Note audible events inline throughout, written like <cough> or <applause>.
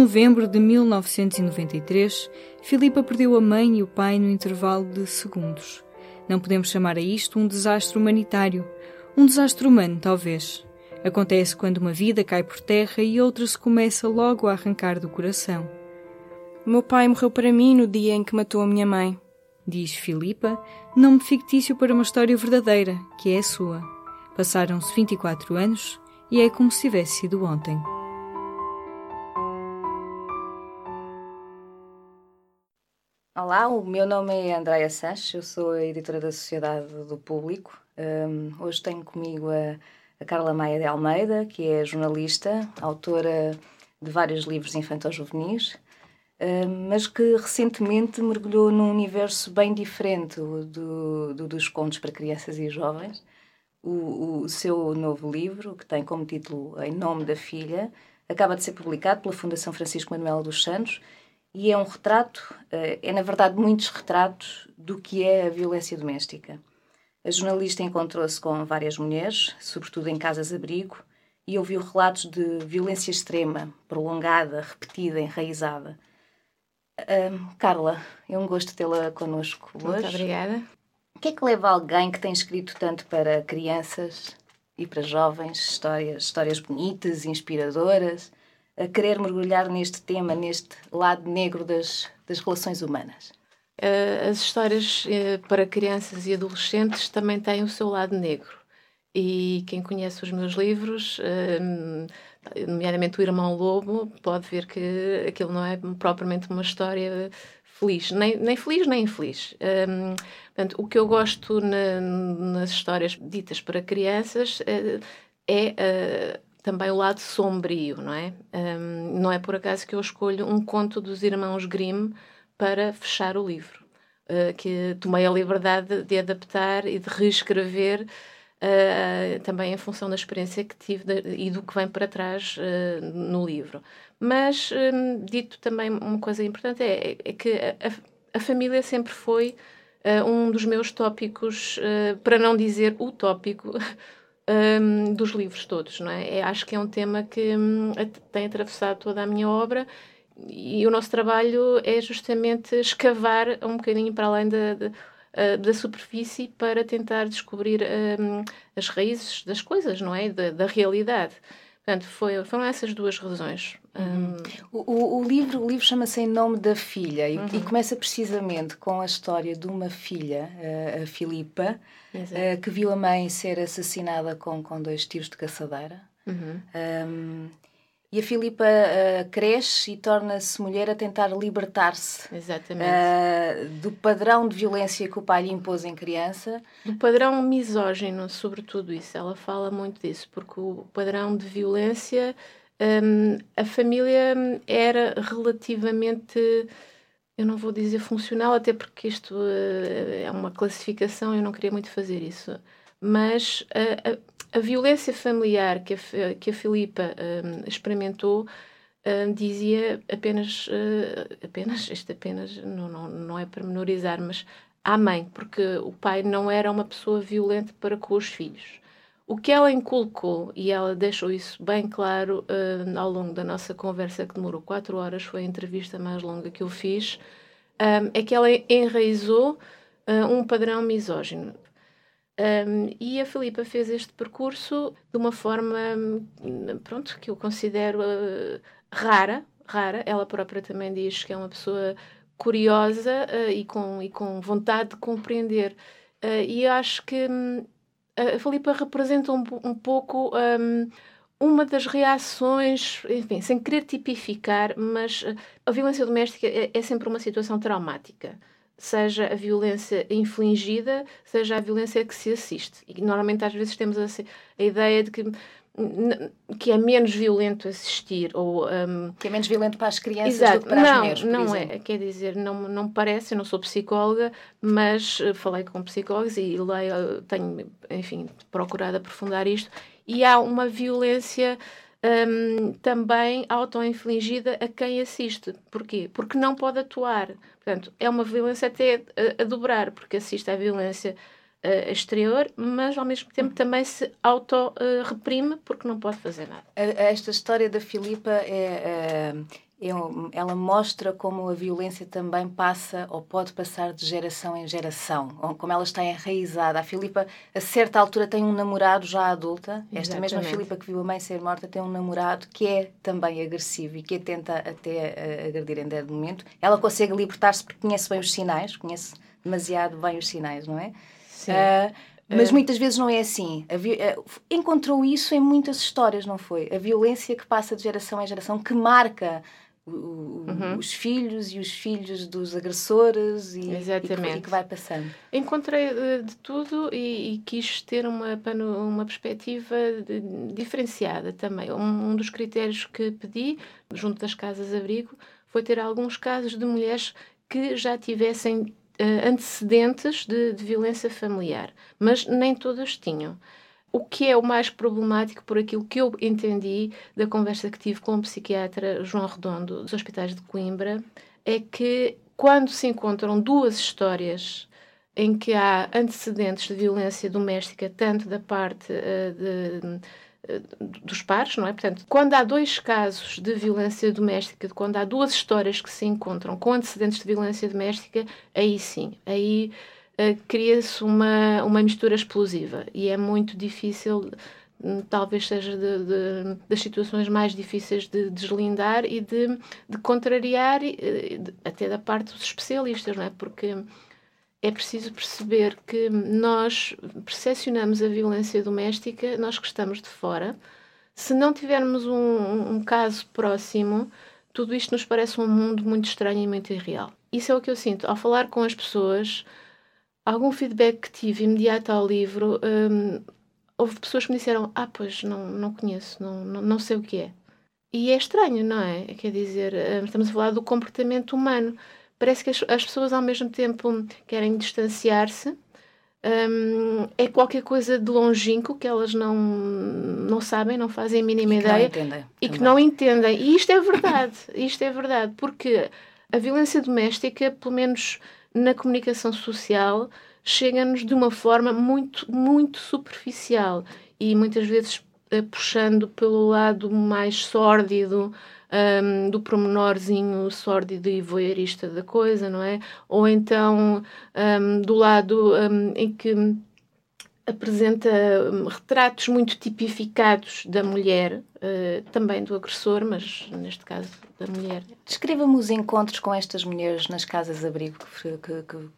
Novembro de 1993, Filipa perdeu a mãe e o pai no intervalo de segundos. Não podemos chamar a isto um desastre humanitário. Um desastre humano, talvez. Acontece quando uma vida cai por terra e outra se começa logo a arrancar do coração. Meu pai morreu para mim no dia em que matou a minha mãe. Diz Filipa, nome fictício para uma história verdadeira, que é a sua. Passaram-se 24 anos e é como se tivesse sido ontem. Olá, o meu nome é Andréa Sanches, eu sou a editora da Sociedade do Público. Um, hoje tenho comigo a, a, Carla Maia de Almeida, que é jornalista, autora de vários livros infantil-juvenis, um, mas que recentemente mergulhou num universo bem diferente do, do dos contos para crianças e jovens. O, o seu novo livro, que tem como título Em Nome da Filha, acaba de ser publicado pela Fundação Francisco Manuel dos Santos e é um retrato, eh, é na verdade muitos retratos do que é a violência doméstica. A jornalista encontrou-se com várias mulheres, sobretudo em casas-abrigo, e ouviu relatos de violência extrema, prolongada, repetida, enraizada. Carla, é um gosto tê-la connosco hoje. Muito obrigada. O que é que leva alguém que tem escrito tanto para crianças e para jovens, histórias, histórias bonitas, inspiradoras, a querer mergulhar neste tema, neste lado negro das, das relações humanas? Uh, as histórias uh, para crianças e adolescentes também têm o seu lado negro. E quem conhece os meus livros, uh, nomeadamente o Irmão Lobo, pode ver que aquilo não é propriamente uma história feliz, nem, nem feliz nem infeliz. Um, portanto, o que eu gosto na, nas histórias ditas para crianças é também o lado sombrio, não é? Um, não é por acaso que eu escolho um conto dos irmãos Grimm para fechar o livro, uh, que tomei a liberdade de adaptar e de reescrever uh, também em função da experiência que tive de, e do que vem para trás uh, no livro. Mas, um, dito também uma coisa importante, é, é que a, a, família sempre foi um dos meus tópicos, para não dizer o tópico, <laughs> um, dos livros todos, não é? é? Acho que é um tema que um, tem atravessado toda a minha obra e o nosso trabalho é justamente escavar um bocadinho para além da, da, ah, da superfície para tentar descobrir um, as raízes das coisas, não é? Da, da realidade. Portanto, foi, foram essas duas razões. Uhum. O, o, livro, o livro chama-se Em Nome da Filha e, uhum. e, começa precisamente com a história de uma filha, a, a Filipa, uh, que viu a mãe ser assassinada com, com dois tiros de caçadeira. Uhum. Um, e a Filipa uh, cresce e torna-se mulher a tentar libertar-se uh, do padrão de violência que o pai lhe impôs em criança. Do padrão misógino, sobretudo isso. Ela fala muito disso, porque o padrão de violência, um, a família era relativamente. Eu não vou dizer funcional, até porque isto uh, é uma classificação, eu não queria muito fazer isso. Mas a violência familiar que a, que a Filipa um, experimentou um, dizia apenas, uh, apenas, isto apenas, não, não, não é para menorizar, mas à mãe, porque o pai não era uma pessoa violenta para com os filhos. O que ela inculcou, e ela deixou isso bem claro uh, ao longo da nossa conversa, que demorou quatro horas, foi a entrevista mais longa que eu fiz, um, é que ela enraizou uh, um padrão misógino. Um, e a Filipa fez este percurso de uma forma, pronto, que eu considero uh, rara, rara. Ela própria também diz que é uma pessoa curiosa e, com, e com vontade de compreender. E acho que um, a Filipa representa um, um pouco um, uma das reações, enfim, sem querer tipificar, mas a violência doméstica é, é sempre uma situação traumática seja a violência infligida, seja a violência que se assiste. E normalmente às vezes temos a, a ideia de que que é menos violento assistir ou um, que é menos violento para as crianças Exato. do que para não, as mulheres não exemplo. é quer dizer não não parece eu não sou psicóloga mas uh, falei com psicólogos e leio tenho enfim procurado aprofundar isto e há uma violência um, também auto-infligida a quem assiste. Porquê? Porque não pode atuar. Portanto, é uma violência até a, a dobrar, porque assiste à violência uh, exterior, mas ao mesmo tempo também se auto-reprime porque não pode fazer nada. Esta história da Filipa é, é, ela mostra como a violência também passa ou pode passar de geração em geração, como ela está enraizada. A Filipa, a certa altura, tem um namorado já adulta. Exatamente. Esta mesma Filipa que viu a mãe ser morta tem um namorado que é também agressivo e que a tenta até uh, agredir em dado momento. Ela consegue libertar-se porque conhece bem os sinais, conhece demasiado bem os sinais, não é? Sim. Uh, mas muitas vezes não é assim. encontrou isso em muitas histórias, não foi? A violência que passa de geração em geração, que marca uhum. os filhos e os filhos dos agressores e, e, que, e que, vai passando. Encontrei de, eh, de tudo e, e, quis ter uma, uma perspectiva de, diferenciada também. Um, um dos critérios que pedi, junto das casas-abrigo, foi ter alguns casos de mulheres que já tivessem uh, antecedentes de, de violência familiar, mas nem todas tinham. O que é o mais problemático, por aquilo que eu entendi da conversa que tive com o psiquiatra João Redondo dos Hospitais de Coimbra, é que quando se encontram duas histórias em que há antecedentes de violência doméstica, tanto da parte uh, de, uh, dos pares, não é? Portanto, quando há dois casos de violência doméstica, quando há duas histórias que se encontram com antecedentes de violência doméstica, aí sim, aí uh, cria-se uma, uma mistura explosiva e é muito difícil hum, talvez seja de, de, das situações mais difíceis de deslindar e de, de contrariar, eh, até da parte dos especialistas, não é? Porque é preciso perceber que nós percepcionamos a violência doméstica, nós que estamos de fora, se não tivermos um, um caso próximo, tudo isto nos parece um mundo muito estranho e muito irreal. Isso é o que eu sinto. Ao falar com as pessoas, algum feedback que tive imediato ao livro, um, houve pessoas que me disseram: Ah, pois não, não conheço, não, não, não sei o que é. E é estranho, não é? Quer dizer, hum, estamos a falar do comportamento humano. Parece que as, as pessoas ao mesmo tempo querem distanciar-se. Um, é qualquer coisa de longínquo que elas não, não sabem, não fazem a mínima e ideia entendem, e também. que não entendem. E isto é verdade, isto é verdade, porque a violência doméstica, pelo menos na comunicação social chega-nos de uma forma muito, muito superficial e muitas vezes uh, puxando pelo lado mais sórdido um, do promenorzinho sórdido e voyeurista da coisa, não é? Ou então um, do lado um, em que apresenta retratos muito tipificados da mulher, uh, também do agressor, mas neste caso da mulher. Descreva-me os encontros com estas mulheres nas casas-abrigo que, que, que,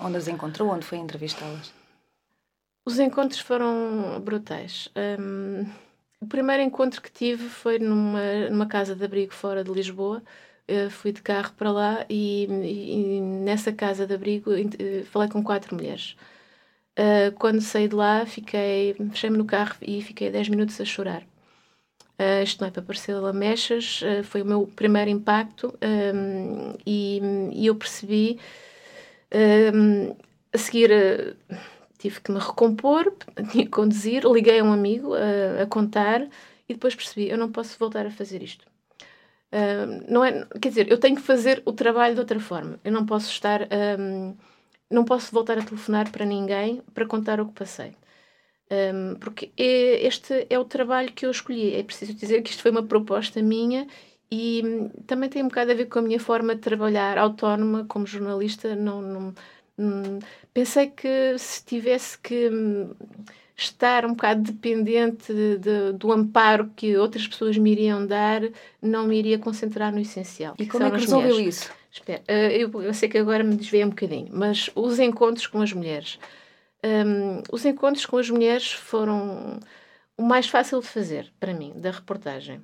onde as encontrou, onde foi entrevistá-las. Os encontros foram brutais. Um, o primeiro encontro que tive foi numa, numa casa de abrigo fora de Lisboa. Eu fui de carro para lá e, e, e nessa casa de abrigo falei com quatro mulheres. Uh, quando saí de lá, fiquei, fechei-me no carro e fiquei 10 minutos a chorar. Uh, isto não é para parecer lamechas, uh, foi o meu primeiro impacto um, e, e, eu percebi. Um, a seguir, uh, tive que me recompor, <laughs> tinha que conduzir, liguei a um amigo a contar e depois percebi: eu não posso voltar a fazer isto. não é, quer dizer, eu tenho que fazer o trabalho de outra forma. Eu não posso estar. Um, não posso voltar a telefonar para ninguém para contar o que passei. Um, porque é, este é o trabalho que eu escolhi. É preciso dizer que isto foi uma proposta minha e hum, também tem um bocado a ver com a minha forma de trabalhar autónoma como jornalista. Não, não, hum, pensei que se tivesse que hum, estar um bocado dependente de, de, do amparo que outras pessoas me iriam dar, não me iria concentrar no essencial. E como é que resolveu mulheres. isso? Espera, uh, eu, eu sei que agora me desviei um bocadinho, mas os encontros com as mulheres um, os encontros com as mulheres foram o mais fácil de fazer para mim, da reportagem.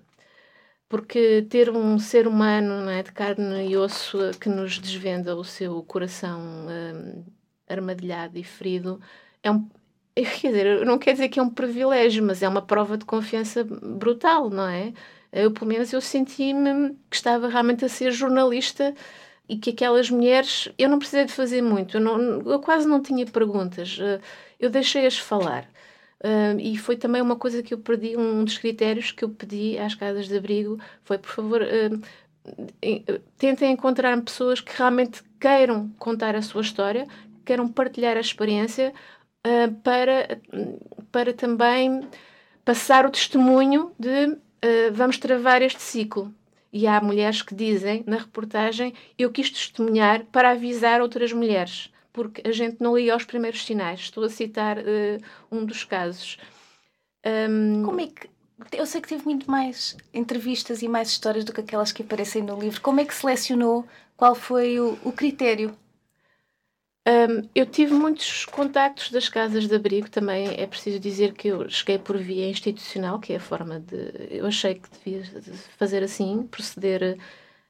Porque ter um ser humano é, de carne e osso que nos desvenda o seu coração um, armadilhado e ferido é, um, <laughs> quer dizer, não quer dizer que é um privilégio, mas é uma prova de confiança brutal, não é? Eu, pelo menos, eu senti-me que estava realmente a ser jornalista e que aquelas mulheres, eu não precisei de fazer muito, eu, não, eu quase não tinha perguntas, eh, eu deixei-as falar. Uh, e foi também uma coisa que eu perdi, um dos critérios que eu pedi às casas de abrigo foi, por favor, uh, tentem encontrar pessoas que realmente queiram contar a sua história, queiram partilhar a experiência para, para também passar o testemunho de vamos travar este ciclo. E há mulheres que dizem na reportagem: Eu quis testemunhar para avisar outras mulheres porque a gente não liga aos primeiros sinais. Estou a citar uh, um dos casos. Um... Como é que. Eu sei que teve muito mais entrevistas e mais histórias do que aquelas que aparecem no livro. Como é que selecionou? Qual foi o, o critério? Um, eu tive muitos contactos das casas de abrigo, também é preciso dizer que eu cheguei por via institucional, que é a forma de. Eu achei que devia fazer assim, proceder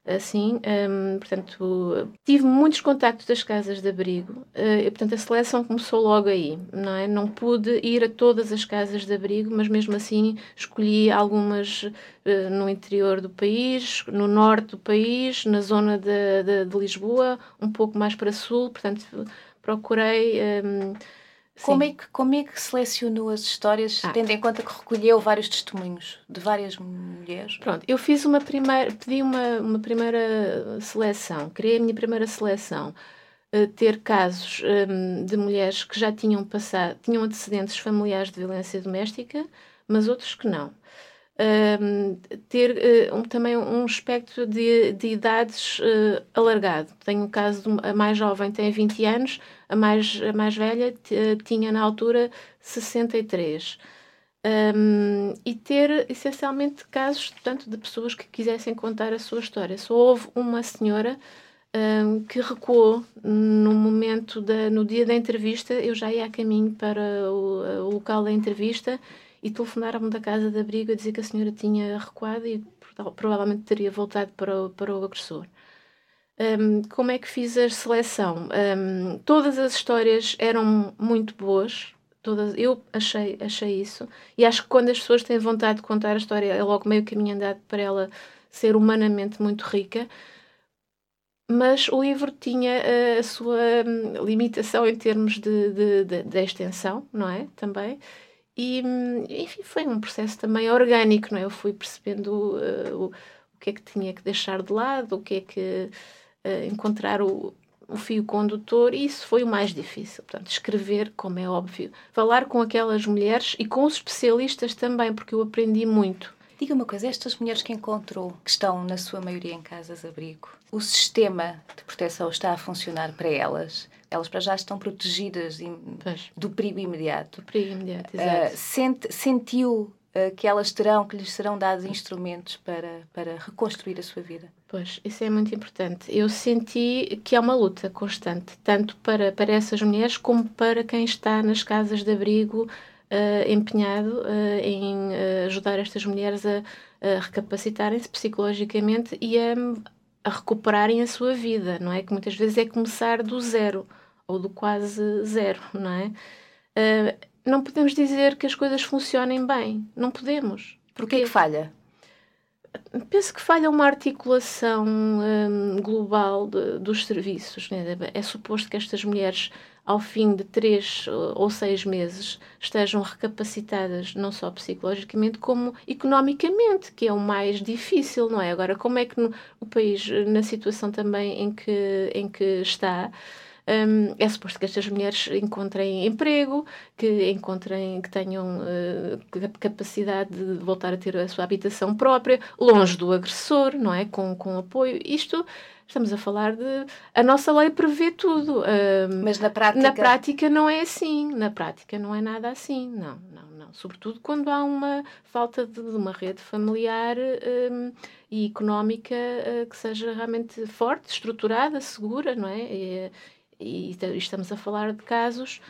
assim, um, portanto, tive muitos contactos das casas de abrigo, uh, e, portanto, a seleção começou logo aí, não é? Não pude ir a todas as casas de abrigo, mas mesmo assim escolhi algumas uh, no interior do país, no norte do país, na zona de, de, de Lisboa, um pouco mais para sul, portanto, procurei... Um, como é, que, como é que selecionou as histórias, ah. tendo em conta que recolheu vários testemunhos de várias mulheres? Pronto, eu fiz uma primeira, pedi uma, uma primeira seleção, criei a minha primeira seleção. Uh, ter casos um, de mulheres que já tinham passado, tinham antecedentes familiares de violência doméstica, mas outros que não. Um, ter uh, um, também um espectro de, de idades uh, alargado. Tenho o caso de a mais jovem tem 20 anos, a mais, a mais velha tinha na altura 63. Um, e ter essencialmente casos portanto, de pessoas que quisessem contar a sua história. Só houve uma senhora um, que recuou no momento, da, no dia da entrevista, eu já ia a caminho para o, o local da entrevista e telefonaram-me da casa de abrigo a dizer que a senhora tinha recuado e provavelmente teria voltado para o, para o agressor. Um, como é que fiz a seleção? Um, todas as histórias eram muito boas, todas, eu achei, achei isso, e acho que quando as pessoas têm vontade de contar a história, é logo meio caminho andado para ela ser humanamente muito rica. Mas o livro tinha uh, a sua um, limitação em termos de, de, de, de extensão, não é? Também. E, enfim, foi um processo também orgânico, não é? Eu fui percebendo uh, o, o que é que tinha que deixar de lado, o que é que uh, encontrar o, o fio condutor, e isso foi o mais difícil. Portanto, escrever, como é óbvio, falar com aquelas mulheres e com os especialistas também, porque eu aprendi muito. Diga uma coisa, estas mulheres que encontrou, que estão na sua maioria em casas-abrigo, o sistema de proteção está a funcionar para elas? Elas para já estão protegidas do perigo imediato. Do perigo imediato, exato. Uh, sentiu uh, que elas terão, que lhes serão dados instrumentos para, para reconstruir a sua vida? Pois, isso é muito importante. Eu senti que é uma luta constante, tanto para, para essas mulheres como para quem está nas casas de abrigo uh, empenhado uh, em uh, ajudar estas mulheres a, a recapacitarem-se psicologicamente e a, a, recuperarem a sua vida, não é? Que muitas vezes é começar do zero ou do quase zero, não é? não podemos dizer que as coisas funcionem bem, não podemos. Porque é que falha? penso que falha uma articulação um, global de, dos serviços. Né? É suposto que estas mulheres ao fim de três ou seis meses estejam recapacitadas não só psicologicamente como economicamente, que é o mais difícil, não é? Agora, como é que no, o país, na situação também em que, em que está, um, é suposto que estas mulheres encontrem emprego, que encontrem, que tenham uh, capacidade de voltar a ter a sua habitação própria, longe do agressor, não é? Com, com apoio. Isto Estamos a falar de. A nossa lei prevê tudo. Mas na prática. Na prática não é assim. Na prática não é nada assim. Não, não, não. Sobretudo quando há uma falta de, de uma rede familiar e económica uh, que seja realmente forte, estruturada, segura, não é? E, e, estamos a falar de casos.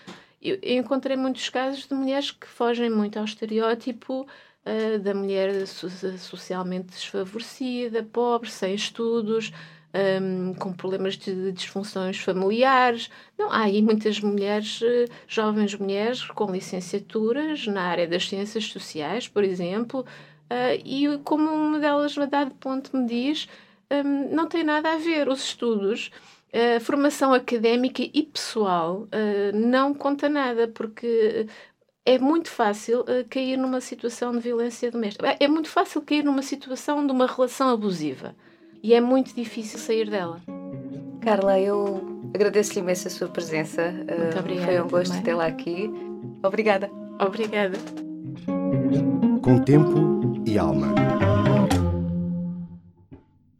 Eu, encontrei muitos casos de mulheres que fogem muito ao estereótipo uh, da mulher socialmente desfavorecida, pobre, sem estudos, um, com problemas de disfunções familiares. Não, há aí muitas mulheres, uh, jovens mulheres com licenciaturas na área das ciências sociais, por exemplo, uh, e como uma delas, a dado ponto, me diz, um, não tem nada a ver os estudos. A formação académica e pessoal uh, não conta nada, porque é muito fácil uh, cair numa situação de violência doméstica. É muito fácil cair numa situação de uma relação abusiva e é muito difícil sair dela. Carla, eu agradeço-lhe imenso a sua presença. Muito obrigada. Foi um gosto tê-la aqui. Obrigada. Obrigada. Com tempo e alma.